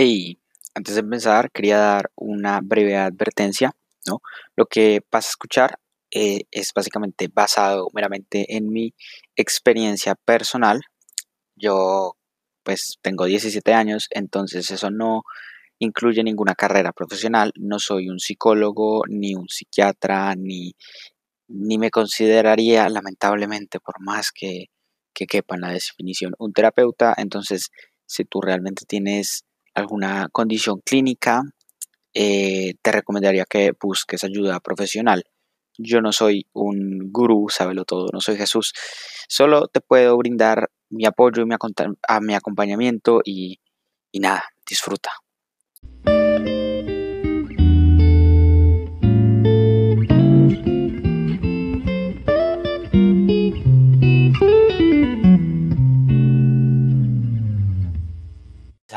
Hey, antes de empezar, quería dar una breve advertencia, ¿no? Lo que vas a escuchar eh, es básicamente basado meramente en mi experiencia personal. Yo, pues, tengo 17 años, entonces eso no incluye ninguna carrera profesional. No soy un psicólogo, ni un psiquiatra, ni, ni me consideraría, lamentablemente, por más que, que quepa en la definición, un terapeuta. Entonces, si tú realmente tienes alguna condición clínica, eh, te recomendaría que busques ayuda profesional. Yo no soy un gurú, sábelo todo, no soy Jesús. Solo te puedo brindar mi apoyo y mi, a mi acompañamiento y, y nada, disfruta.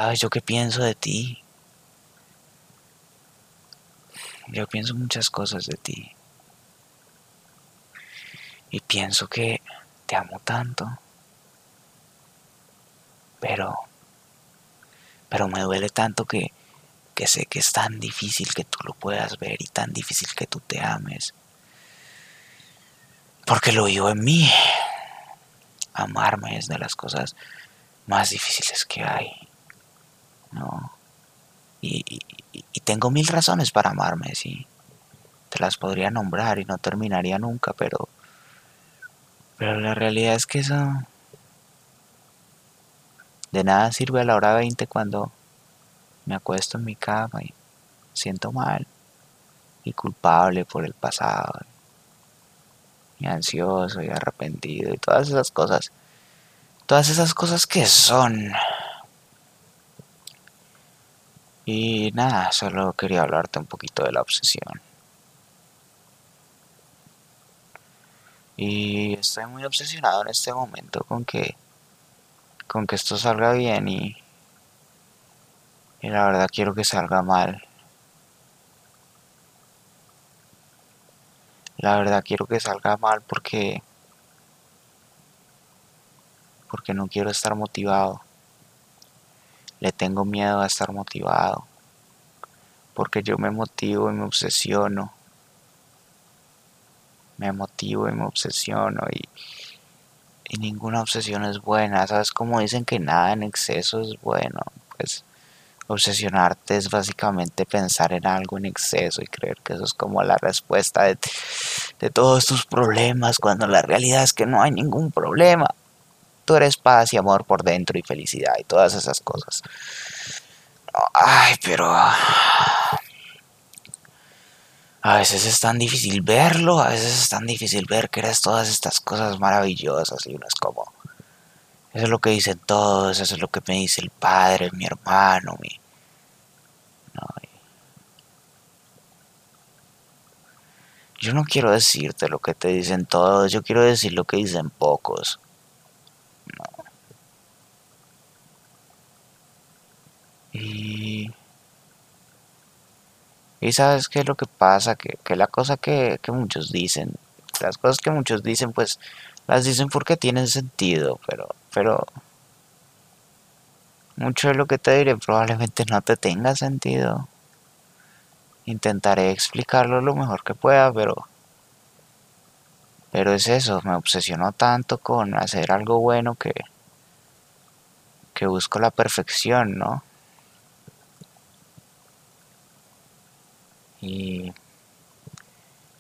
¿Sabes yo qué pienso de ti? Yo pienso muchas cosas de ti. Y pienso que te amo tanto. Pero... Pero me duele tanto que, que sé que es tan difícil que tú lo puedas ver y tan difícil que tú te ames. Porque lo vivo en mí. Amarme es de las cosas más difíciles que hay. ¿No? Y, tengo mil razones para amarme, sí. Te las podría nombrar y no terminaría nunca, pero... Pero la realidad es que eso... De nada sirve a la hora 20 cuando me acuesto en mi cama y siento mal y culpable por el pasado y ansioso y arrepentido y todas esas cosas. Todas esas cosas que son y nada, solo quería hablarte un poquito de la obsesión. Y estoy muy obsesionado en este momento con que con que esto salga bien y y la verdad quiero que salga mal. La verdad quiero que salga mal porque porque no quiero estar motivado. Le tengo miedo a estar motivado. Porque yo me motivo y me obsesiono. Me motivo y me obsesiono y, y ninguna obsesión es buena. ¿Sabes cómo dicen que nada en exceso es bueno? Pues obsesionarte es básicamente pensar en algo en exceso y creer que eso es como la respuesta de, de todos tus problemas cuando la realidad es que no hay ningún problema tú eres paz y amor por dentro y felicidad y todas esas cosas. Ay, pero... A veces es tan difícil verlo, a veces es tan difícil ver que eres todas estas cosas maravillosas y uno es como... Eso es lo que dicen todos, eso es lo que me dice el padre, mi hermano, mi... Yo no quiero decirte lo que te dicen todos, yo quiero decir lo que dicen pocos. Y, y sabes qué es lo que pasa, que, que la cosa que, que muchos dicen, las cosas que muchos dicen, pues las dicen porque tienen sentido, pero, pero mucho de lo que te diré probablemente no te tenga sentido. Intentaré explicarlo lo mejor que pueda, pero pero es eso, me obsesionó tanto con hacer algo bueno que que busco la perfección, ¿no? Y,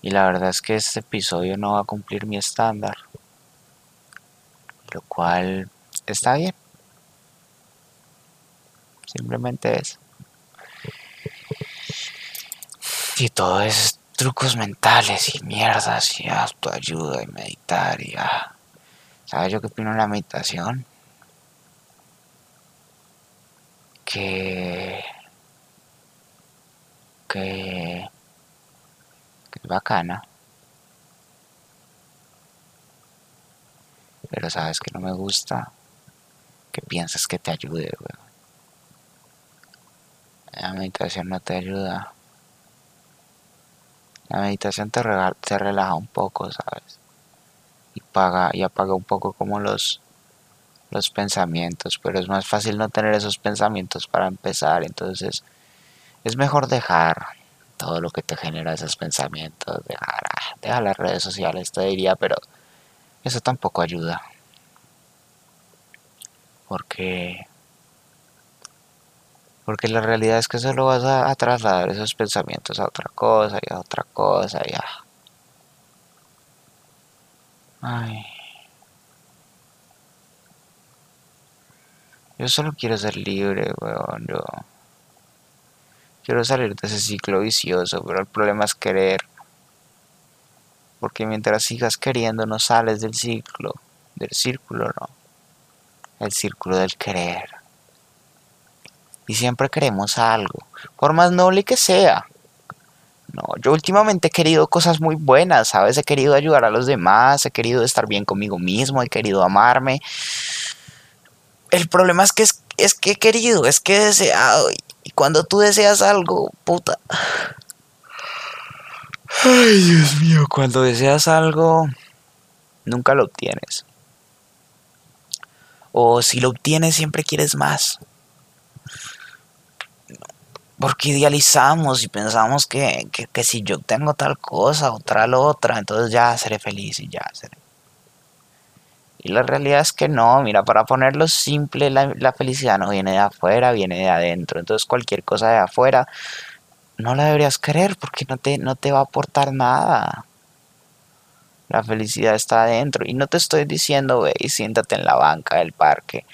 y la verdad es que este episodio no va a cumplir mi estándar. Lo cual está bien. Simplemente es. Y todo es trucos mentales y mierdas y autoayuda y meditar y ah. ¿Sabes yo qué opino de la meditación? Que que, es bacana. Pero sabes que no me gusta que pienses que te ayude, La meditación no te ayuda. La meditación te, te relaja un poco, ¿sabes? Y paga y apaga un poco como los los pensamientos, pero es más fácil no tener esos pensamientos para empezar, entonces es mejor dejar todo lo que te genera esos pensamientos, dejar, dejar las redes sociales, te diría, pero eso tampoco ayuda. Porque porque la realidad es que solo vas a, trasladar esos pensamientos a otra cosa y a otra cosa y a... Ay. Yo solo quiero ser libre, weón. Yo quiero salir de ese ciclo vicioso, pero el problema es querer. Porque mientras sigas queriendo no sales del ciclo, del círculo, no. El círculo del querer y siempre queremos algo, por más noble que sea. No, yo últimamente he querido cosas muy buenas, ¿sabes? He querido ayudar a los demás, he querido estar bien conmigo mismo, he querido amarme. El problema es que es, que he querido, es que he deseado. Y cuando tú deseas algo, puta. Ay, Dios mío, cuando deseas algo, nunca lo obtienes. O si lo obtienes, siempre quieres más porque idealizamos y pensamos que, si yo tengo tal cosa o tal otra, entonces ya seré feliz y ya seré. Y la realidad es que no, mira, para ponerlo simple, la, felicidad no viene de afuera, viene de adentro. Entonces cualquier cosa de afuera no la deberías querer porque no te, no te va a aportar nada. La felicidad está adentro. Y no te estoy diciendo, ve y siéntate en la banca del parque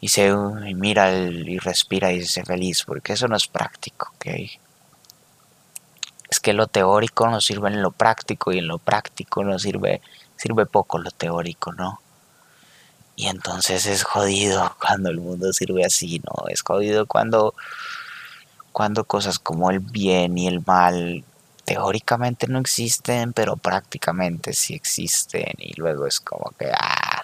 y se y mira y respira y se feliz, porque eso no es práctico, ¿ok? Es que lo teórico no sirve en lo práctico y en lo práctico no sirve, sirve poco lo teórico, ¿no? Y entonces es jodido cuando el mundo sirve así, ¿no? Es jodido cuando, cuando cosas como el bien y el mal teóricamente no existen, pero prácticamente sí existen y luego es como que, ah,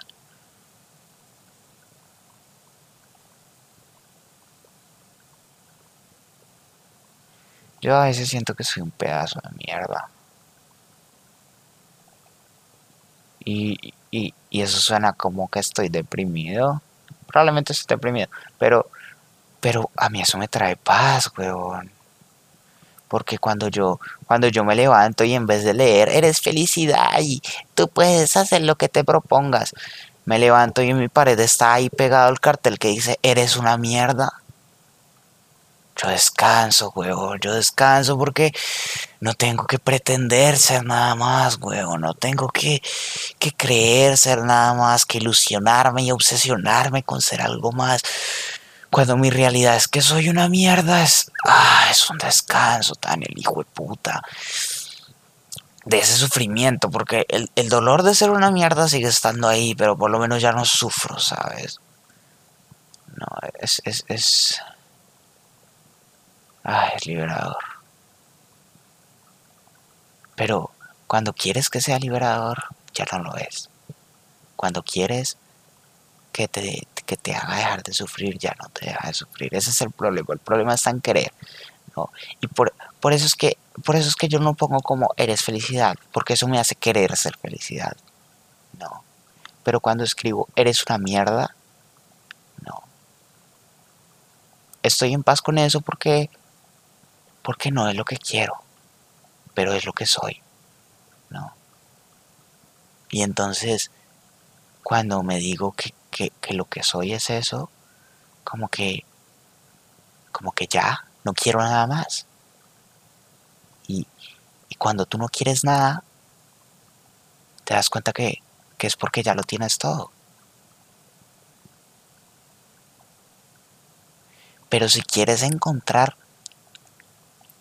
Yo a veces siento que soy un pedazo de mierda. Y, eso suena como que estoy deprimido. Probablemente estoy deprimido. Pero, pero a mí eso me trae paz, weón. Porque cuando yo, cuando yo me levanto y en vez de leer, eres felicidad y tú puedes hacer lo que te propongas. Me levanto y en mi pared está ahí pegado el cartel que dice, eres una mierda. Yo descanso, huevo, yo descanso porque no tengo que pretender ser nada más, huevo, no tengo que, que creer ser nada más, que ilusionarme y obsesionarme con ser algo más. Cuando mi realidad es que soy una mierda, es, ah, es un descanso tan el hijo de puta de ese sufrimiento, porque el, el, dolor de ser una mierda sigue estando ahí, pero por lo menos ya no sufro, ¿sabes? No, es, es, es, Ah, es liberador. Pero cuando quieres que sea liberador, ya no lo es. Cuando quieres que te, que te haga dejar de sufrir, ya no te deja de sufrir. Ese es el problema. El problema está en querer. ¿no? Y por, por, eso es que, por eso es que yo no pongo como eres felicidad, porque eso me hace querer ser felicidad. No. Pero cuando escribo eres una mierda, no. Estoy en paz con eso porque porque no es lo que quiero, pero es lo que soy, ¿no? Y entonces, cuando me digo que, lo que soy es eso, como que, como que ya, no quiero nada más. Y, y cuando tú no quieres nada, te das cuenta que, que es porque ya lo tienes todo. Pero si quieres encontrar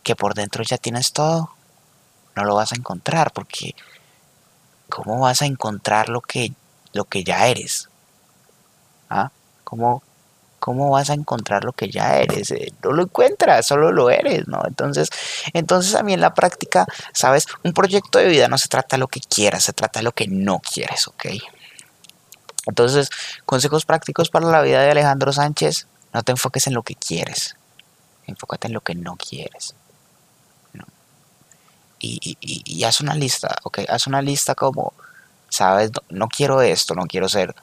que por dentro ya tienes todo, no lo vas a encontrar porque ¿cómo vas a encontrar lo que, lo que ya eres? ¿Ah? ¿Cómo, ¿Cómo vas a encontrar lo que ya eres? Eh, no lo encuentras, solo lo eres, ¿no? Entonces, entonces a mí en la práctica, ¿sabes? Un proyecto de vida no se trata de lo que quieras, se trata de lo que no quieres, ¿ok? Entonces, consejos prácticos para la vida de Alejandro Sánchez, no te enfoques en lo que quieres, enfócate en lo que no quieres y, haz una lista, ¿ok? Haz una lista como, sabes, no, quiero esto, no quiero ser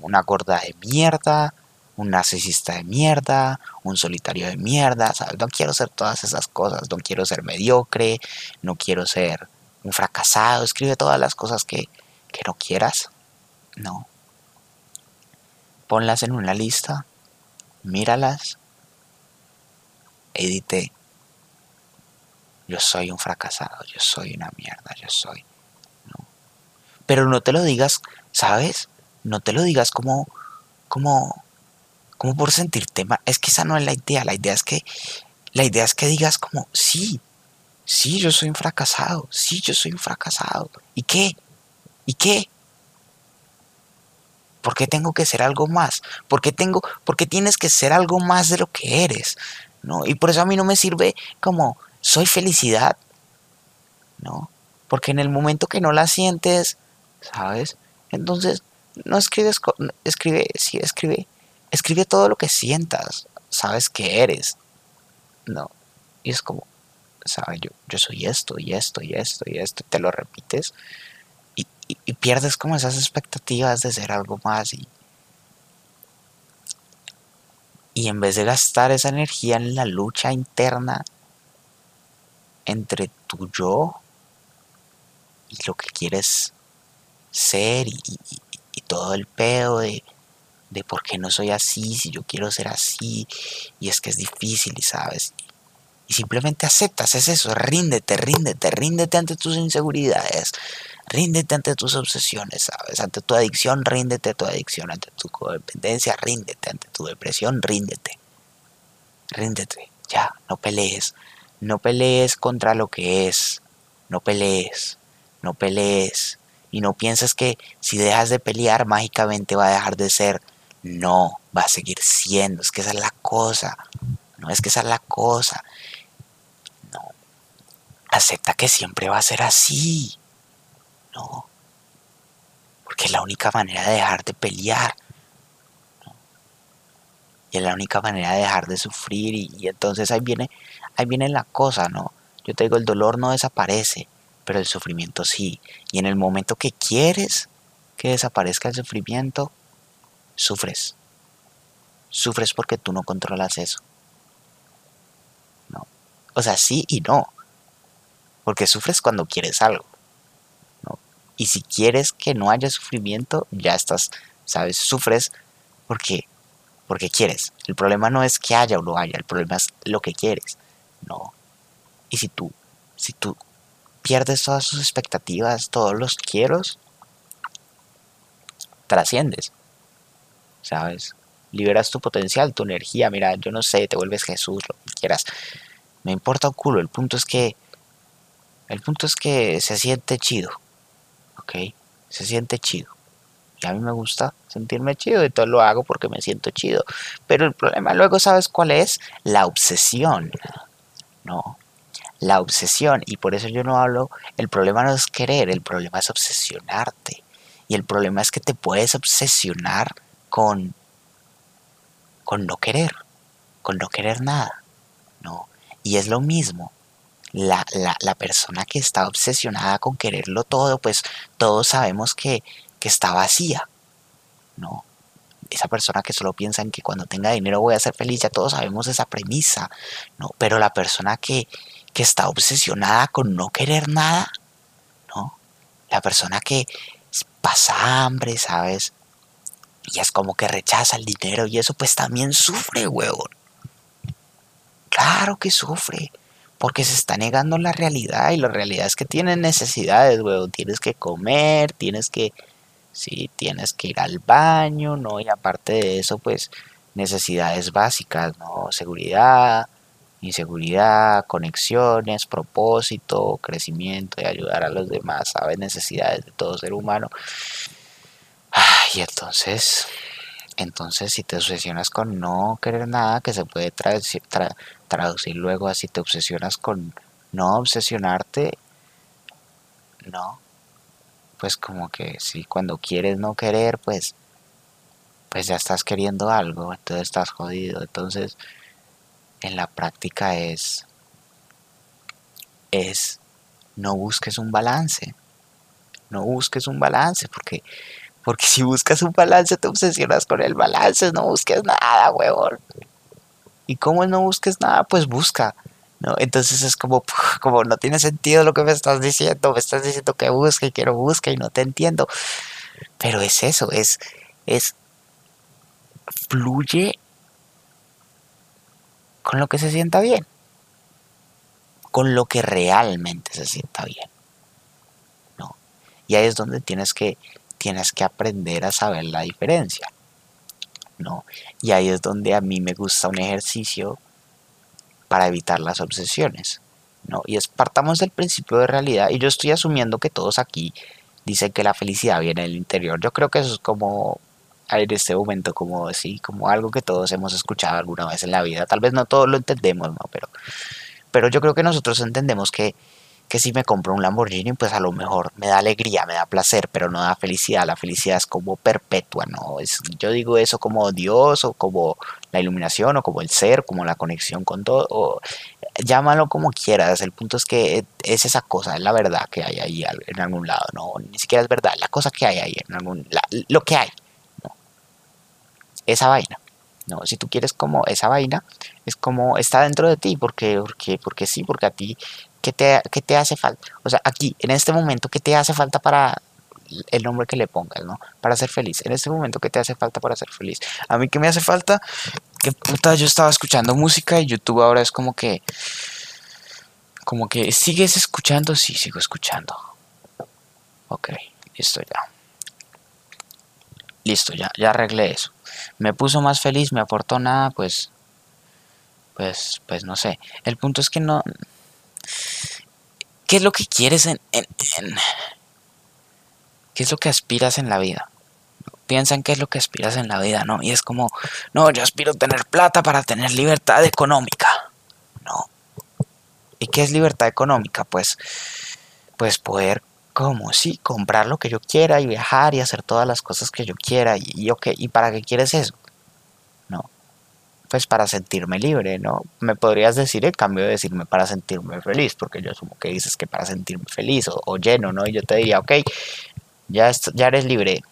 una gorda de mierda, un narcisista de mierda, un solitario de mierda, ¿sabes? No quiero ser todas esas cosas, no quiero ser mediocre, no quiero ser un fracasado, escribe todas las cosas que, que no quieras, no. Ponlas en una lista, míralas, edite. Yo soy un fracasado, yo soy una mierda, yo soy. No. Pero no te lo digas, ¿sabes? No te lo digas como, como, como por sentirte mal. Es que esa no es la idea. La idea es que, la idea es que digas como, sí, sí, yo soy un fracasado, sí, yo soy un fracasado. ¿Y qué? ¿Y qué? ¿Por qué tengo que ser algo más? ¿Por qué, tengo, por qué tienes que ser algo más de lo que eres? ¿No? Y por eso a mí no me sirve como soy felicidad. ¿No? Porque en el momento que no la sientes, ¿sabes? Entonces, no escribes, escribe, sí, escribe, escribe todo lo que sientas, sabes que eres. No. Y es como, ¿sabes? Yo, yo soy esto y esto y esto y esto, y te lo repites y, pierdes como esas expectativas de ser algo más y, y en vez de gastar esa energía en la lucha interna entre tu yo y lo que quieres ser y, todo el pedo de, de por qué no soy así, si yo quiero ser así, y es que es difícil, y sabes, y simplemente aceptas, es eso, ríndete, ríndete, ríndete ante tus inseguridades, ríndete ante tus obsesiones, ¿sabes? Ante tu adicción, ríndete tu adicción, ante tu codependencia, ríndete, ante tu depresión, ríndete. Ríndete, ya, no pelees. No pelees contra lo que es. No pelees, no pelees. Y no pienses que si dejas de pelear mágicamente va a dejar de ser. No, va a seguir siendo. Es que esa es la cosa. No es que esa es la cosa. No. Acepta que siempre va a ser así. No. Porque es la única manera de dejar de pelear. Es la única manera de dejar de sufrir. Y, entonces ahí viene, ahí viene la cosa, ¿no? Yo te digo, el dolor no desaparece, pero el sufrimiento sí. Y en el momento que quieres que desaparezca el sufrimiento, sufres. Sufres porque tú no controlas eso. No. O sea, sí y no. Porque sufres cuando quieres algo. Y si quieres que no haya sufrimiento, ya estás, ¿sabes? Sufres porque, porque quieres. El problema no es que haya o no haya, el problema es lo que quieres. No. Y si tú, si tú pierdes todas sus expectativas, todos los quieros, trasciendes. ¿Sabes? Liberas tu potencial, tu energía. Mira, yo no sé, te vuelves Jesús, lo que quieras. Me importa un culo. El punto es que. El punto es que se siente chido. ¿ok? Se siente chido. Y a mí me gusta sentirme chido y todo lo hago porque me siento chido. Pero el problema luego, ¿sabes cuál es? La obsesión. No, la obsesión. Y por eso yo no hablo, el problema no es querer, el problema es obsesionarte. Y el problema es que te puedes obsesionar con, con no querer, con no querer nada. No. Y es lo mismo la, la, persona que está obsesionada con quererlo todo, pues todos sabemos que, está vacía, ¿no? Esa persona que solo piensa en que cuando tenga dinero voy a ser feliz, ya todos sabemos esa premisa, ¿no? Pero la persona que, que está obsesionada con no querer nada, ¿no? La persona que pasa hambre, ¿sabes? Y es como que rechaza el dinero y eso pues también sufre, huevón. Claro que sufre porque se está negando la realidad y la realidad es que tienes necesidades, weón. Tienes que comer, tienes que, sí, tienes que ir al baño, ¿no? Y aparte de eso, pues necesidades básicas, ¿no? Seguridad, inseguridad, conexiones, propósito, crecimiento y ayudar a los demás, ¿sabes? Necesidades de todo ser humano. y entonces, entonces si te obsesionas con no querer nada, que se puede traducir, traducir luego así te obsesionas con no obsesionarte, no, pues como que si cuando quieres no querer, pues, pues ya estás queriendo algo, entonces estás jodido, entonces en la práctica es, es, no busques un balance, no busques un balance, porque Porque si buscas un balance, te obsesionas con el balance, no busques nada, huevón. ¿Y cómo no busques nada? Pues busca. ¿No? Entonces es como, como no tiene sentido lo que me estás diciendo, me estás diciendo que busque y quiero buscar y no te entiendo. Pero es eso, es, es, fluye con lo que se sienta bien, con lo que realmente se sienta bien. ¿no? Y ahí es donde tienes que, tienes que aprender a saber la diferencia. ¿no? Y ahí es donde a mí me gusta un ejercicio para evitar las obsesiones. ¿no? Y es partamos del principio de realidad. Y yo estoy asumiendo que todos aquí dicen que la felicidad viene del interior. Yo creo que eso es como en este momento como así, como algo que todos hemos escuchado alguna vez en la vida. Tal vez no todos lo entendemos, ¿no? Pero, pero yo creo que nosotros entendemos que que si me compro un Lamborghini, pues a lo mejor me da alegría, me da placer, pero no da felicidad. La felicidad es como perpetua, ¿no? Es, yo digo eso como Dios o como la iluminación o como el ser, como la conexión con todo. O, llámalo como quieras. El punto es que es esa cosa, es la verdad que hay ahí en algún lado, ¿no? Ni siquiera es verdad, la cosa que hay ahí en algún lo que hay, ¿no? Esa vaina. No, si tú quieres como esa vaina, es como está dentro de ti, porque, porque, porque sí, porque a ti ¿Qué te, te hace falta? O sea, aquí, en este momento, ¿qué te hace falta para el nombre que le pongas, ¿no? Para ser feliz. En este momento, ¿qué te hace falta para ser feliz? A mí, ¿qué me hace falta? Que puta, yo estaba escuchando música y YouTube ahora es como que. Como que, ¿sigues escuchando? Sí, sigo escuchando. Ok, listo ya. Listo, ya, ya arreglé eso. Me puso más feliz, me aportó nada, pues. Pues, pues no sé. El punto es que no ¿Qué es lo que quieres en, ¿Qué es lo que aspiras en la vida? Piensan qué es lo que aspiras en la vida, ¿no? Y es como, no, yo aspiro a tener plata para tener libertad económica. No. ¿Y qué es libertad económica? Pues, pues poder, como sí, comprar lo que yo quiera y viajar y hacer todas las cosas que yo quiera. ¿Y, y, ¿y para qué quieres eso? pues para sentirme libre, ¿no? Me podrías decir en cambio de decirme para sentirme feliz, porque yo asumo que dices que para sentirme feliz o, lleno, ¿no? Y yo te diría, ok, ya, ya eres libre.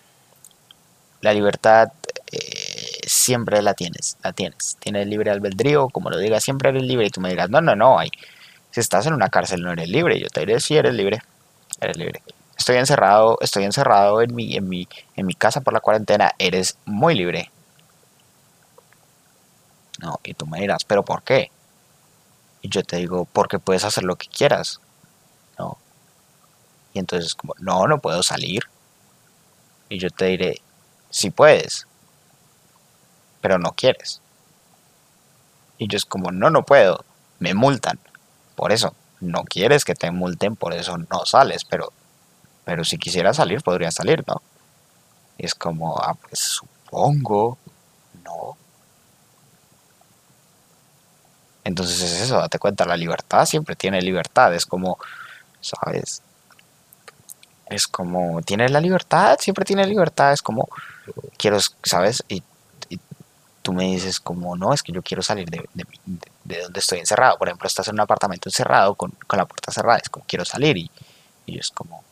La libertad eh, siempre la tienes, la tienes. Tienes libre albedrío, como lo digas, siempre eres libre. Y tú me dirás, no, no, no, hay. si estás en una cárcel no eres libre. yo te diré, sí, eres libre, eres libre. Estoy encerrado, estoy encerrado en mi, en mi, en mi casa por la cuarentena, eres muy libre no, y tú me dirás, ¿pero por qué? Y yo te digo, porque puedes hacer lo que quieras. Y entonces como, no, no puedo salir. Y yo te diré, sí puedes, pero no quieres. Y yo es como, no, no puedo, me multan. Por eso, no quieres que te multen, por eso no sales, pero, pero si quisiera salir, podría salir, ¿no? Y es como, ah, pues supongo, no. Entonces es eso, date cuenta, la libertad siempre tiene libertad, es como, ¿sabes? Es como, tienes la libertad, siempre tienes libertad, es como, quiero, ¿sabes? Y, tú me dices como, no, es que yo quiero salir de, de, donde estoy encerrado. Por ejemplo, estás en un apartamento encerrado con, la puerta cerrada, es como, quiero salir y, y es como,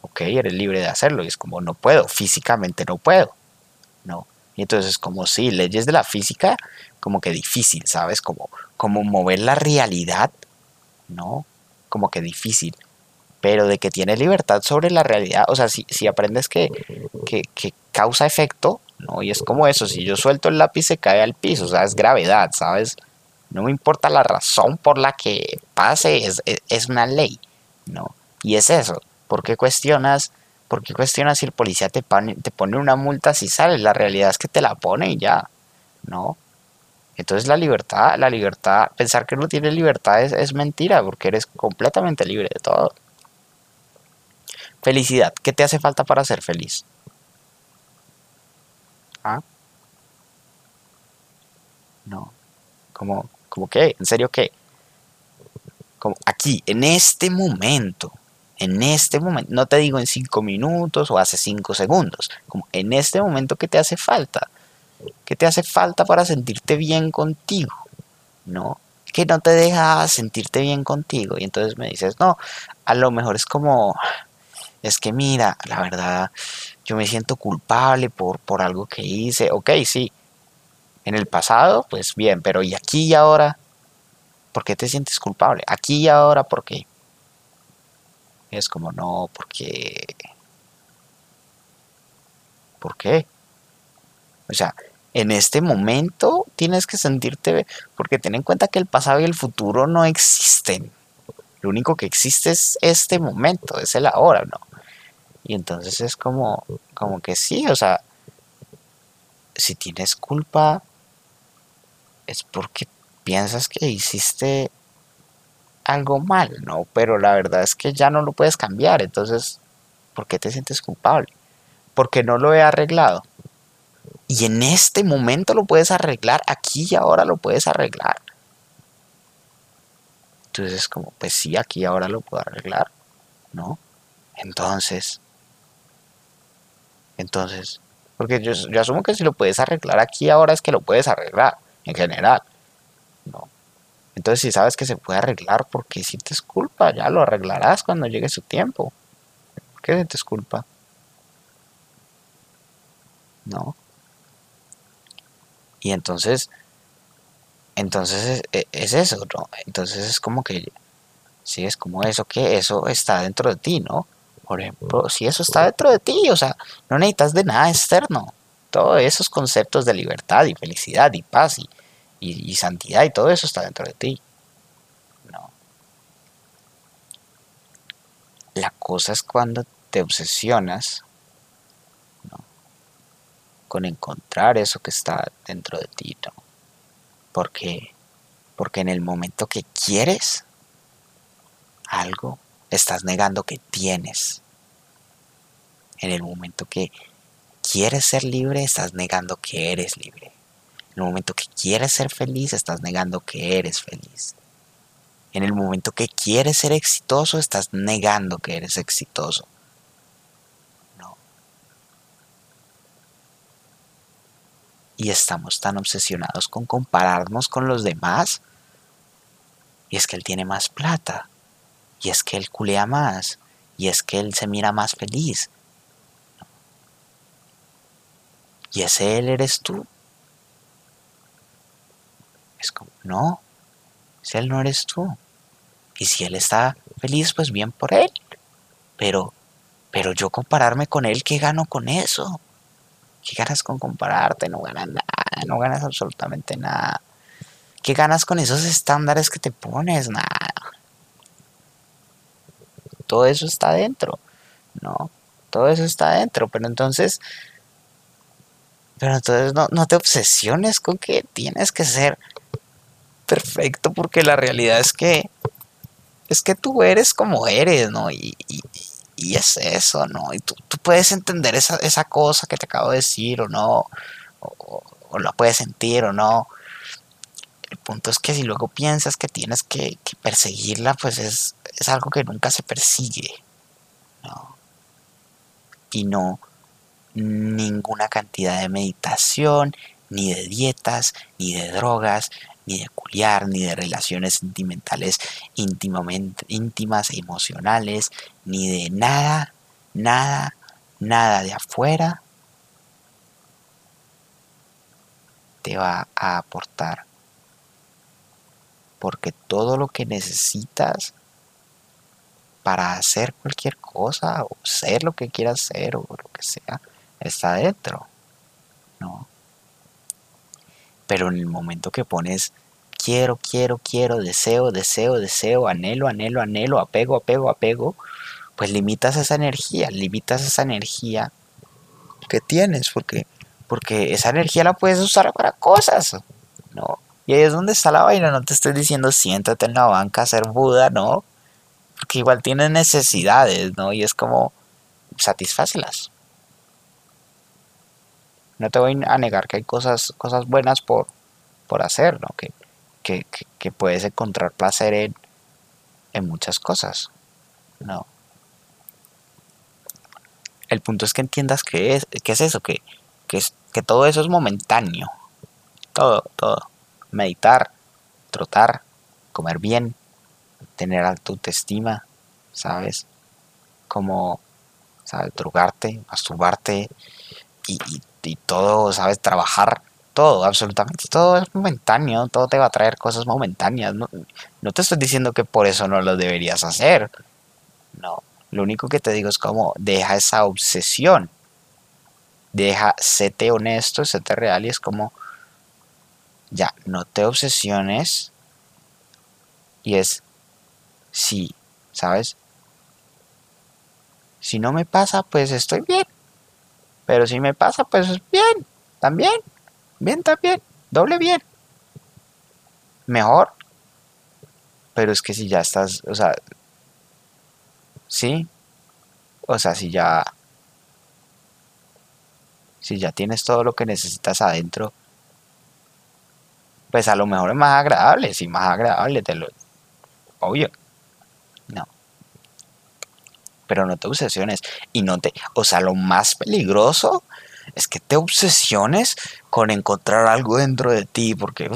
ok, eres libre de hacerlo y es como, no puedo, físicamente no puedo, ¿no? Y entonces como si leyes de la física, como que difícil, ¿sabes? Como, como mover la realidad, ¿no? Como que difícil. Pero de que tienes libertad sobre la realidad, o sea, si, si aprendes que, que, que causa efecto, ¿no? Y es como eso, si yo suelto el lápiz se cae al piso, o sea, es gravedad, ¿sabes? No me importa la razón por la que pase, es, es, una ley, ¿no? Y es eso, ¿por qué cuestionas ¿Por qué cuestionas si el policía te pone, te pone una multa si sales? La realidad es que te la pone y ya, ¿no? Entonces la libertad, la libertad, pensar que no tienes libertad es, mentira, porque eres completamente libre de todo. Felicidad, ¿qué te hace falta para ser feliz? ¿Ah? No. ¿Cómo, cómo qué? ¿En serio qué? Como aquí, en este momento, en este momento, no te digo en cinco minutos o hace cinco segundos, como en este momento que te hace falta, que te hace falta para sentirte bien contigo, ¿no? Que no te deja sentirte bien contigo y entonces me dices, no, a lo mejor es como, es que mira, la verdad, yo me siento culpable por, por algo que hice. Ok, sí. En el pasado, pues bien, pero ¿y aquí y ahora? ¿Por qué te sientes culpable? Aquí y ahora, ¿por qué? Es como, no, porque... ¿Por qué? O sea, en este momento tienes que sentirte, porque ten en cuenta que el pasado y el futuro no existen. Lo único que existe es este momento, es el ahora, ¿no? Y entonces es como, como que sí, o sea, si tienes culpa, es porque piensas que hiciste algo mal, ¿no? Pero la verdad es que ya no lo puedes cambiar, entonces, ¿por qué te sientes culpable? Porque no lo he arreglado. Y en este momento lo puedes arreglar, aquí y ahora lo puedes arreglar. Entonces es como, pues sí, aquí y ahora lo puedo arreglar, ¿no? Entonces, entonces, porque yo, asumo que si lo puedes arreglar aquí ahora es que lo puedes arreglar, en general, ¿no? Entonces, si sabes que se puede arreglar, ¿por qué sientes culpa? Ya lo arreglarás cuando llegue su tiempo. ¿Por qué sientes culpa? ¿No? Y entonces, entonces es, eso, ¿no? Entonces es como que, sí, es como eso, que eso está dentro de ti, ¿no? Por ejemplo, si eso está dentro de ti, o sea, no necesitas de nada externo. Todos esos conceptos de libertad y felicidad y paz y, y, santidad y todo eso está dentro de ti. No. La cosa es cuando te obsesionas con encontrar eso que está dentro de ti, ¿no? Porque, porque en el momento que quieres algo, estás negando que tienes. En el momento que quieres ser libre, estás negando que eres libre. En el momento que quieres ser feliz, estás negando que eres feliz. En el momento que quieres ser exitoso, estás negando que eres exitoso. y estamos tan obsesionados con compararnos con los demás. Y es que él tiene más plata, y es que él culea más, y es que él se mira más feliz. Y ese él eres tú. Es como, no, si él no eres tú. Y si él está feliz, pues bien por él. Pero, pero yo compararme con él, ¿qué gano con eso? ¿Qué ganas con compararte? No ganas nada, no ganas absolutamente nada. ¿Qué ganas con esos estándares que te pones? Nada. Todo eso está dentro, ¿no? Todo eso está dentro, pero entonces... Pero entonces no, no te obsesiones con que tienes que ser perfecto porque la realidad es que es que tú eres como eres, ¿no? Y, y, y es eso, ¿no? Y tú, puedes entender esa, esa, cosa que te acabo de decir o no, o, o, la puedes sentir o no. El punto es que si luego piensas que tienes que, perseguirla, pues es, es, algo que nunca se persigue, ¿no? Y no ninguna cantidad de meditación, ni de dietas, ni de drogas, ni de culiar, ni de relaciones sentimentales íntimamente, íntimas, emocionales, ni de nada, nada, nada de afuera te va a aportar. Porque todo lo que necesitas para hacer cualquier cosa o ser lo que quieras ser o lo que sea está dentro. ¿No? Pero en el momento que pones quiero, quiero, quiero, deseo, deseo, deseo, anhelo, anhelo, anhelo, apego, apego, apego, pues limitas esa energía, limitas esa energía que tienes, porque, porque esa energía la puedes usar para cosas, ¿no? Y ahí es donde está la vaina, no te estoy diciendo siéntate en la banca a ser Buda, ¿no? Porque igual tienes necesidades, ¿no? Y es como, satisfácelas no te voy a negar que hay cosas, cosas buenas por, por hacer, ¿no? Que, que, puedes encontrar placer en, en muchas cosas, ¿no? El punto es que entiendas que es, que es eso, que, que, que todo eso es momentáneo. Todo, todo. Meditar, trotar, comer bien, tener alta autoestima, ¿sabes? Como ¿sabes? Drogarte, masturbarte y, y, todo, ¿sabes? Trabajar, todo, absolutamente todo es momentáneo, todo te va a traer cosas momentáneas. No, no te estoy diciendo que por eso no lo deberías hacer. No, lo único que te digo es como deja esa obsesión. Deja, séte honesto, séte real y es como, ya, no te obsesiones. Y es, sí, ¿sabes? Si no me pasa, pues estoy bien. Pero si me pasa, pues bien, también. Bien, también. Doble bien. Mejor. Pero es que si ya estás, o sea, sí. O sea, si ya, si ya tienes todo lo que necesitas adentro, pues a lo mejor es más agradable, sí, más agradable, te lo, obvio. No pero no te obsesiones y no te, o sea, lo más peligroso es que te obsesiones con encontrar algo dentro de ti, porque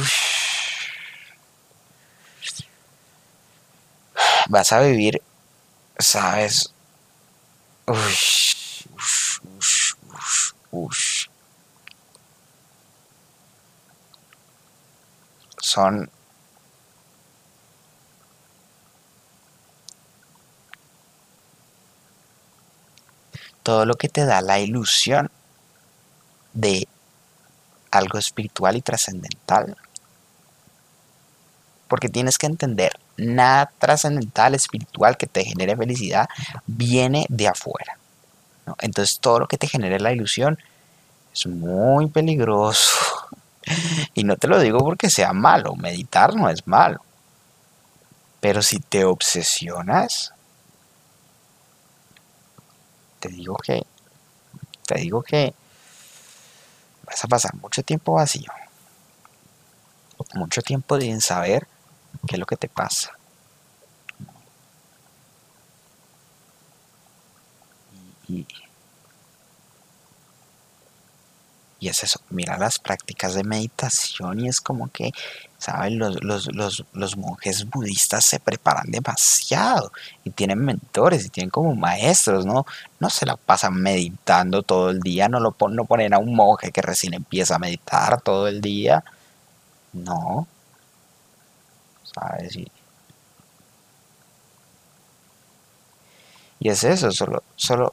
vas a vivir, sabes, son todo lo que te da la ilusión de algo espiritual y trascendental. Porque tienes que entender, nada trascendental, espiritual que te genere felicidad viene de afuera. Entonces todo lo que te genere la ilusión es muy peligroso. y no te lo digo porque sea malo, meditar no es malo. Pero si te obsesionas, te digo que, te digo que vas a pasar mucho tiempo vacío. Mucho tiempo sin saber qué es lo que te pasa. Y, y es eso, mira las prácticas de meditación y es como que, ¿saben? Los, los, monjes budistas se preparan demasiado y tienen mentores y tienen como maestros, ¿no? No se la pasan meditando todo el día, no lo ponen a un monje que recién empieza a meditar todo el día. No. ¿Sabes? Y, y es eso, solo, solo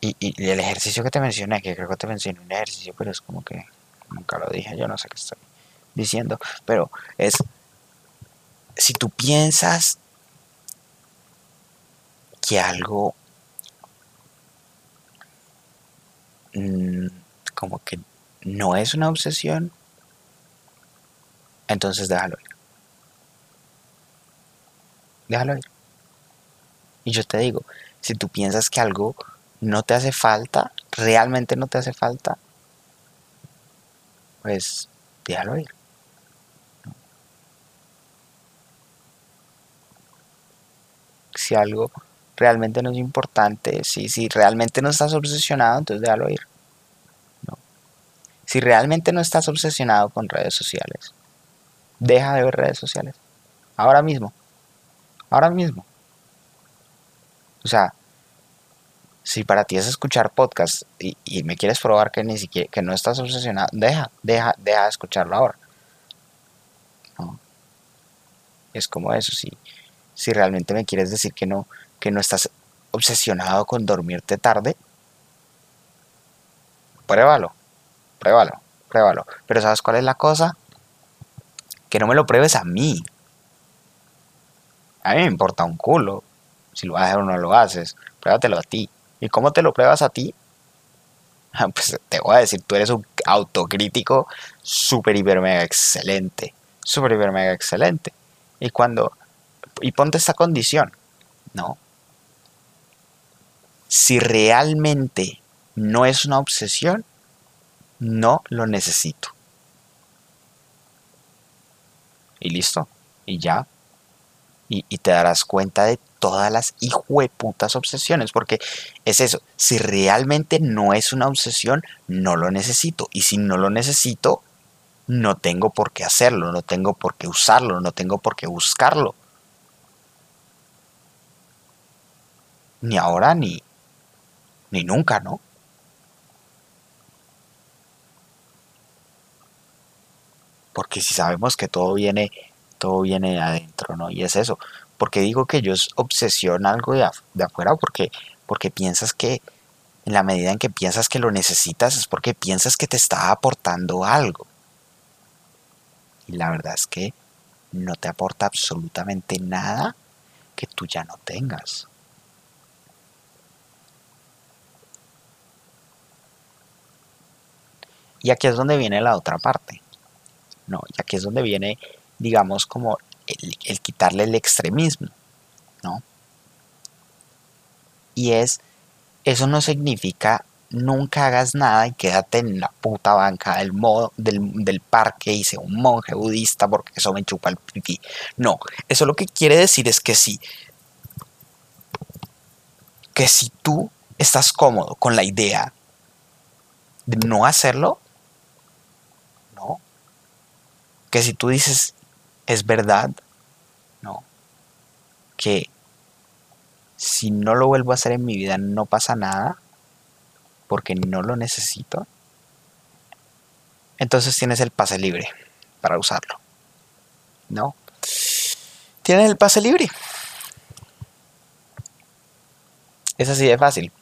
y, el ejercicio que te mencioné, que creo que te mencioné un ejercicio, pero es como que nunca lo dije, yo no sé qué estoy diciendo, pero es, si tú piensas que algo mm, como que no es una obsesión, entonces déjalo ir. Déjalo ir. Y yo te digo, si tú piensas que algo no te hace falta, realmente no te hace falta, pues déjalo ir. Si algo realmente no es importante, si, si realmente no estás obsesionado, entonces déjalo ir. Si realmente no estás obsesionado con redes sociales, deja de ver redes sociales. Ahora mismo. Ahora mismo. O sea, si para ti es escuchar podcast y, me quieres probar que ni siquiera que no estás obsesionado, deja, deja, deja de escucharlo ahora. Es como eso, si, si realmente me quieres decir que no, que no estás obsesionado con dormirte tarde, pruébalo, pruébalo, pruébalo. Pero ¿sabes cuál es la cosa? Que no me lo pruebes a mí. A mí me importa un culo. Si lo haces o no lo haces, pruébatelo a ti. ¿Y cómo te lo pruebas a ti? Pues te voy a decir, tú eres un autocrítico súper, hiper, mega excelente. Súper, hiper, mega excelente. Y cuando... Y ponte esta condición. No. Si realmente no es una obsesión, no lo necesito. Y listo. Y ya. Y, te darás cuenta de todas las hijueputas obsesiones, porque es eso, si realmente no es una obsesión, no lo necesito, y si no lo necesito, no tengo por qué hacerlo, no tengo por qué usarlo, no tengo por qué buscarlo. ni ahora ni, ni nunca, ¿no? Porque si sabemos que todo viene, todo viene de adentro, ¿no? Y es eso. Porque digo que ellos obsesionan algo de, de afuera porque, porque piensas que en la medida en que piensas que lo necesitas es porque piensas que te está aportando algo. Y la verdad es que no te aporta absolutamente nada que tú ya no tengas. Y aquí es donde viene la otra parte. No, y aquí es donde viene, digamos, como el, quitarle el extremismo. ¿No? Y es, eso no significa nunca hagas nada y quédate en la puta banca del, modo, del, parque y sea un monje budista porque eso me chupa el pipí. No, eso lo que quiere decir es que si, que si tú estás cómodo con la idea de no hacerlo, no. Que si tú dices es verdad, no. Que si no lo vuelvo a hacer en mi vida no pasa nada porque no lo necesito, entonces tienes el pase libre para usarlo. ¿No? Tienes el pase libre. Es así de fácil.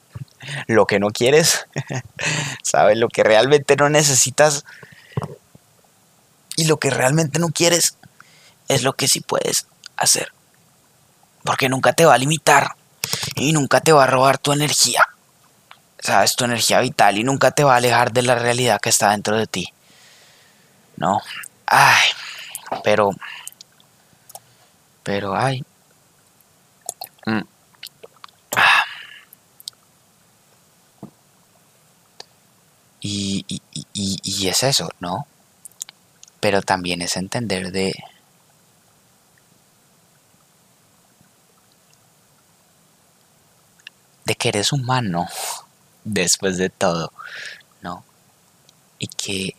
Lo que no quieres, sabes, lo que realmente no necesitas y lo que realmente no quieres es lo que sí puedes hacer. Porque nunca te va a limitar y nunca te va a robar tu energía sabes, tu energía vital y nunca te va a alejar de la realidad que está dentro de ti. No. Ay, pero. Pero, ay. Mm. Y, y, y, y es eso, ¿no? Pero también es entender de. De que eres humano después de todo, ¿no? Y que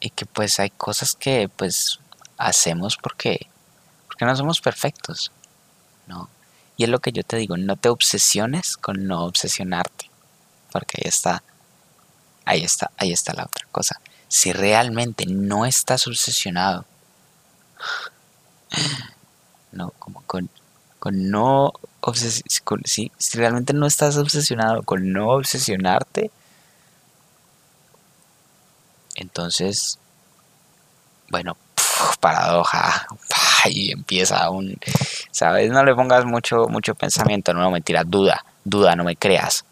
y que pues hay cosas que pues hacemos porque porque no somos perfectos, ¿no? Y es lo que yo te digo, no te obsesiones con no obsesionarte, porque ahí está ahí está, ahí está la otra cosa. Si realmente no estás obsesionado no como con, con no si, realmente no estás obsesionado con no obsesionarte, entonces, bueno, paradoja, y empieza un, ¿sabes? No le pongas mucho, mucho pensamiento, no mentira, duda, duda, no me creas.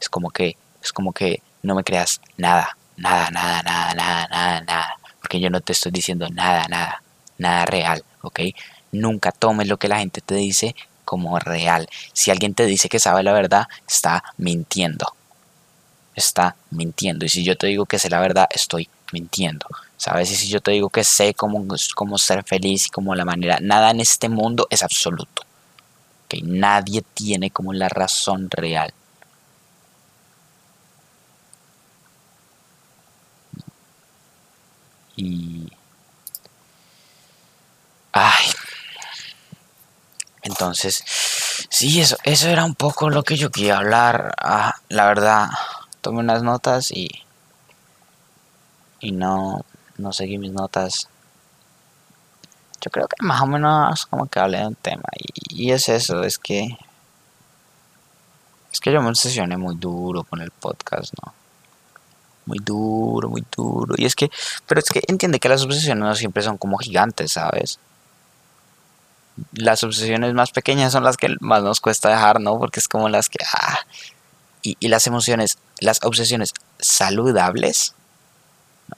Es como que, es como que no me creas nada, nada, nada, nada, nada, nada, nada, porque yo no te estoy diciendo nada, nada, nada real, ¿ok? Nunca tomes lo que la gente te dice como real. Si alguien te dice que sabe la verdad, está mintiendo. Está mintiendo. Y si yo te digo que sé la verdad, estoy mintiendo. ¿Sabes? Y si yo te digo que sé cómo, cómo ser feliz y cómo la manera, nada en este mundo es absoluto. que Nadie tiene como la razón real. Y... Ay, entonces, sí, eso, eso era un poco lo que yo quería hablar. Ah, la verdad, tomé unas notas y, y no, no seguí mis notas. Yo creo que más o menos como que hablé de un tema. Y, y es eso, es que... Es que yo me obsesioné muy duro con el podcast, ¿no? Muy duro, muy duro. Y es que... Pero es que entiende que las obsesiones no siempre son como gigantes, ¿sabes? Las obsesiones más pequeñas son las que más nos cuesta dejar, ¿no? Porque es como las que... Ah, y, las emociones, las obsesiones saludables,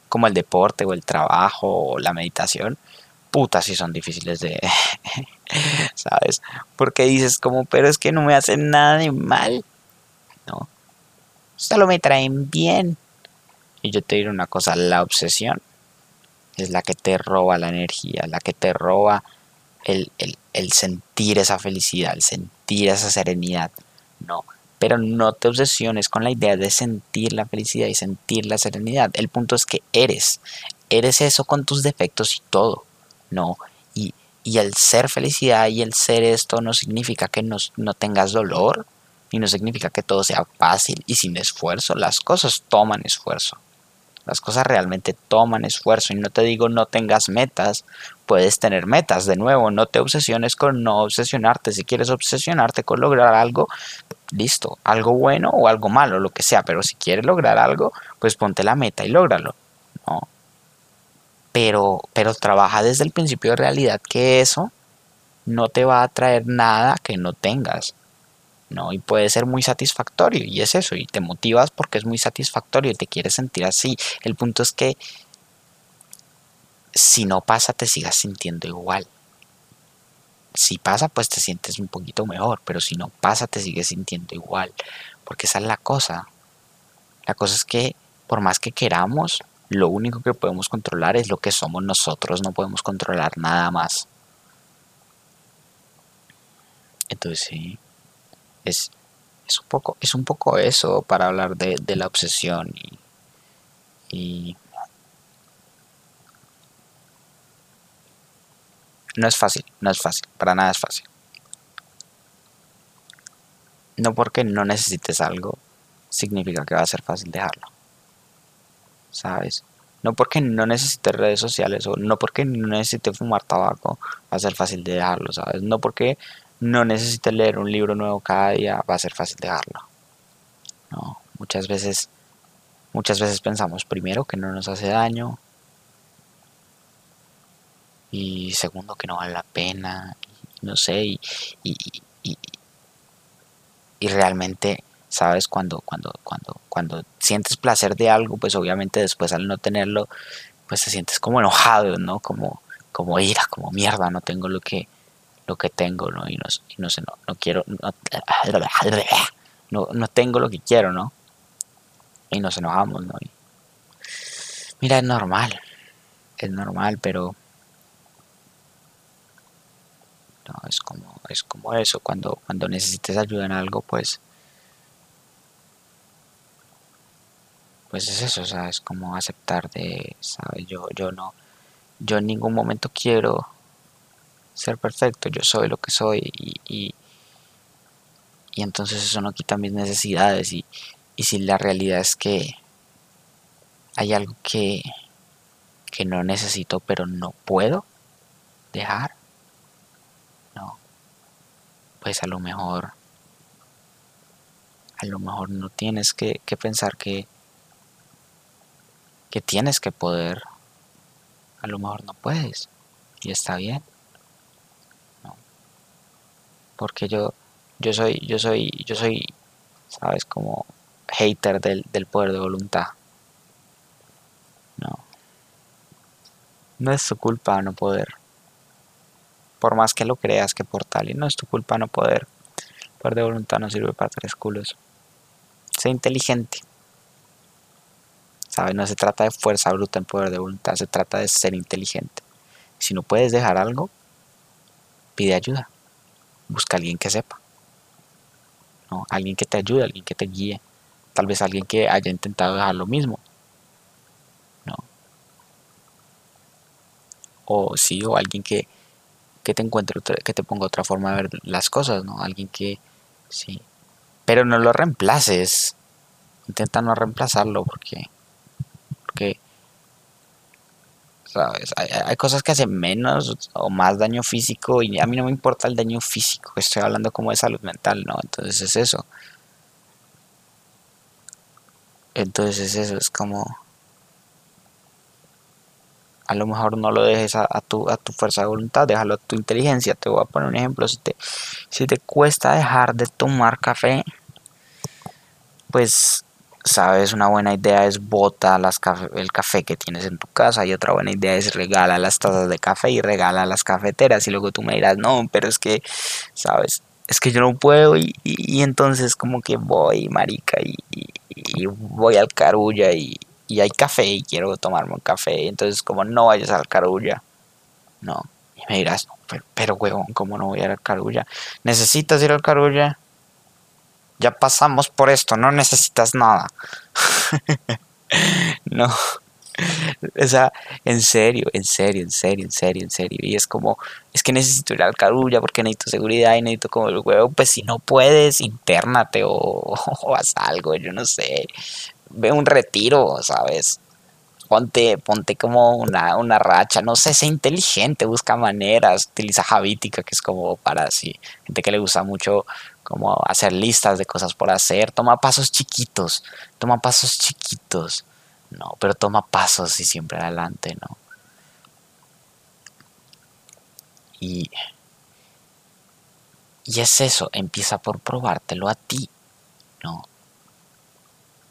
como el deporte o el trabajo o la meditación, putas sí son difíciles de... ¿Sabes? Porque dices como, pero es que no me hacen nada de mal, ¿no? Solo me traen bien. Y yo te diré una cosa, la obsesión es la que te roba la energía, la que te roba el, sentir esa felicidad, el sentir esa serenidad. No, pero no te obsesiones con la idea de sentir la felicidad y sentir la serenidad. El punto es que eres, eres eso con tus defectos y todo, ¿no? Y Y el ser felicidad y el ser esto no significa que no, no tengas dolor y no significa que todo sea fácil y sin esfuerzo. Las cosas toman esfuerzo. Las cosas realmente toman esfuerzo y no te digo no tengas metas, puedes tener metas. De nuevo, no te obsesiones con no obsesionarte. Si quieres obsesionarte con lograr algo, listo, algo bueno o algo malo, lo que sea. Pero si quieres lograr algo, pues ponte la meta y lógralo. No. Pero, pero trabaja desde el principio de realidad que eso no te va a traer nada que no tengas. ¿No? Y puede ser muy satisfactorio, y es eso, y te motivas porque es muy satisfactorio y te quieres sentir así. El punto es que si no pasa, te sigas sintiendo igual. Si pasa, pues te sientes un poquito mejor, pero si no pasa, te sigues sintiendo igual, porque esa es la cosa. La cosa es que, por más que queramos, lo único que podemos controlar es lo que somos nosotros, no podemos controlar nada más. Entonces sí es, es, un, poco, es un poco eso para hablar de, la obsesión y, y no es fácil, no es fácil, para nada es fácil. No porque no necesites algo significa que va a ser fácil dejarlo. ¿Sabes? No porque no necesites redes sociales o no porque no necesites fumar tabaco va a ser fácil de dejarlo, ¿sabes? No porque no necesites leer un libro nuevo cada día, va a ser fácil dejarlo. No, muchas veces, muchas veces pensamos primero que no nos hace daño y segundo que no vale la pena, no sé, y, y, y, y realmente sabes cuando cuando cuando cuando sientes placer de algo pues obviamente después al no tenerlo pues te sientes como enojado no como como ira como mierda no tengo lo que lo que tengo, ¿no? Y no, no sé, no, no quiero, no, no, tengo lo que quiero, ¿no? Y nos enojamos, ¿no? mira, es normal, es normal, pero no, es como, es como eso, cuando, cuando necesites ayuda en algo, pues, pues es eso, o es como aceptar de, ¿sabes? Yo, yo no, yo en ningún momento quiero ser perfecto, yo soy lo que soy y, y, entonces eso no quita mis necesidades y, y, si la realidad es que hay algo que, que no necesito pero no puedo dejar, no, pues a lo mejor, a lo mejor no tienes que, que pensar que, que tienes que poder, a lo mejor no puedes y está bien porque yo, yo soy, yo soy, yo soy, sabes, como hater del, poder de voluntad. No. No es tu culpa no poder. Por más que lo creas que por tal, y no es tu culpa no poder. El poder de voluntad no sirve para tres culos. Sé inteligente. ¿Sabes? No se trata de fuerza bruta en poder de voluntad, se trata de ser inteligente. Si no puedes dejar algo, pide ayuda busca a alguien que sepa. ¿no? Alguien que te ayude, alguien que te guíe. Tal vez alguien que haya intentado dejar lo mismo. ¿no? O sí, o alguien que, que te encuentre, que te ponga otra forma de ver las cosas, ¿no? Alguien que, sí. Pero no lo reemplaces. Intenta no reemplazarlo porque, porque hay, cosas que hacen menos o más daño físico y a mí no me importa el daño físico, estoy hablando como de salud mental, ¿no? Entonces es eso. Entonces es eso, es como... A lo mejor no lo dejes a, tu, a tu fuerza de voluntad, déjalo a tu inteligencia. Te voy a poner un ejemplo. Si te, si te cuesta dejar de tomar café, pues sabes, una buena idea es bota las el café que tienes en tu casa y otra buena idea es regala las tazas de café y regala las cafeteras. Y luego tú me dirás, no, pero es que, sabes, es que yo no puedo y, entonces como que voy, marica, y, voy al carulla y, hay café y quiero tomarme un café, entonces como no vayas al carulla, no, y me dirás, pero, pero huevón, ¿cómo no voy a ir al carulla? ¿Necesitas ir al carulla? Ya pasamos por esto, no necesitas nada. no, O sea, en serio, en serio, en serio, en serio, en serio. Y es como, es que necesito ir al carulla porque necesito seguridad y necesito como el huevo. Pues si no puedes, internate o, o haz algo, yo no sé. Ve un retiro, ¿sabes? Ponte, ponte como una, una racha, no sé, sé inteligente, busca maneras, utiliza Javítica, que es como para así, gente que le gusta mucho como hacer listas de cosas por hacer, toma pasos chiquitos, toma pasos chiquitos no, pero toma pasos y siempre adelante, ¿no? Y, y es eso, empieza por probártelo a ti, ¿no?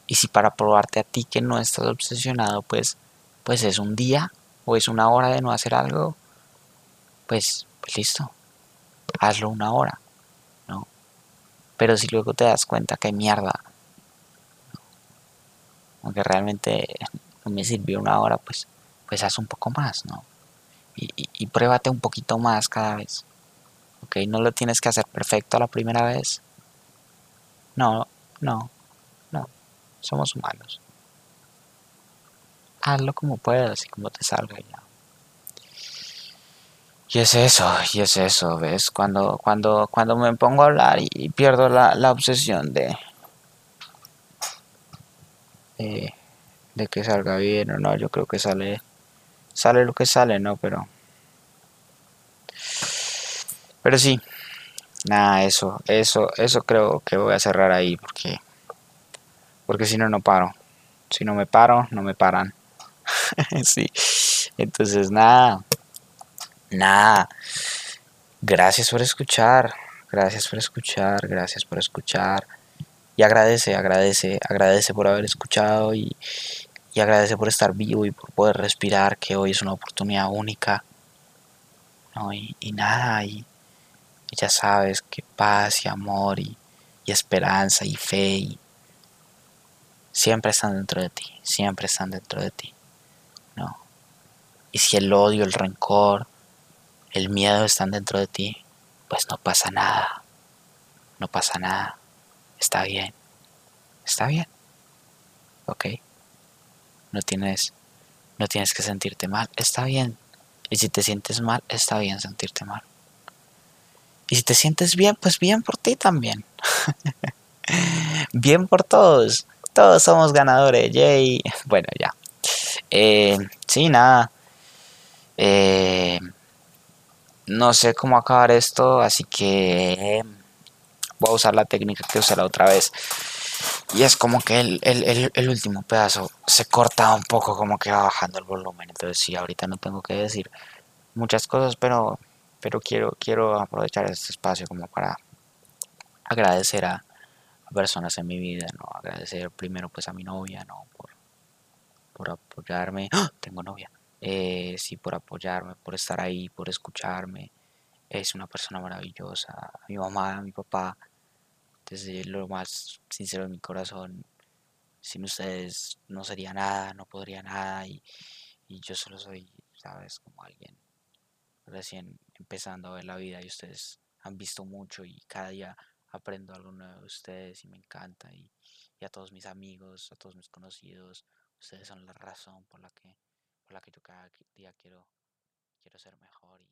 Y si para probarte a ti que no estás obsesionado, pues, pues es un día o es una hora de no hacer algo, pues, pues listo, hazlo una hora. Pero si luego te das cuenta que mierda, aunque realmente no me sirvió una hora, pues, pues haz un poco más, ¿no? Y, pruébate un poquito más cada vez. ¿Ok? No lo tienes que hacer perfecto la primera vez. No, no, no. Somos humanos. Hazlo como puedas y como te salga ya. Y es eso, y es eso, ¿ves? Cuando, cuando, cuando me pongo a hablar y pierdo la, la obsesión de, de que salga bien o no, yo creo que sale sale lo que sale, ¿no? Pero pero sí. Nada, eso, eso, eso creo que voy a cerrar ahí porque porque si no no paro. Si no me paro, no me paran. sí. Entonces, nada. Nada. Gracias por escuchar. Gracias por escuchar. Gracias por escuchar y agradece, agradece, agradece por haber escuchado y, agradece por estar vivo y por poder respirar, que hoy es una oportunidad única. Y, nada, y, ya sabes que paz y amor y, esperanza y fe siempre están dentro de ti, siempre están dentro de ti. ¿no? Y si el odio, el rencor, el miedo están dentro de ti, pues no pasa nada, no pasa nada está bien, está bien, ¿ok? No tienes, no tienes que sentirte mal, está bien. Y si te sientes mal, está bien sentirte mal. Y si te sientes bien, pues bien por ti también. bien por todos. Todos somos ganadores. Yay. Bueno, ya. Eh, sí, nada. Eh, no sé cómo acabar esto, así que voy a usar la técnica que usé la otra vez. Y es como que el, último pedazo se corta un poco, como que va bajando el volumen. Entonces sí, ahorita no tengo que decir muchas cosas, pero, pero quiero, quiero aprovechar este espacio como para agradecer a, personas en mi vida, ¿no? Agradecer primero pues a mi novia, ¿no? Por, por apoyarme. ¡Ah! Tengo novia. Eh, sí, por apoyarme, por estar ahí, por escucharme. Es una persona maravillosa. A mi mamá, a mi papá, desde lo más sincero de mi corazón, sin ustedes no sería nada, no podría nada y, yo solo soy, sabes, como alguien recién empezando a ver la vida y ustedes han visto mucho y cada día aprendo algo nuevo de ustedes y me encanta y, a todos mis amigos, a todos mis conocidos, ustedes son la razón por la que, por la que yo cada día quiero, quiero ser mejor y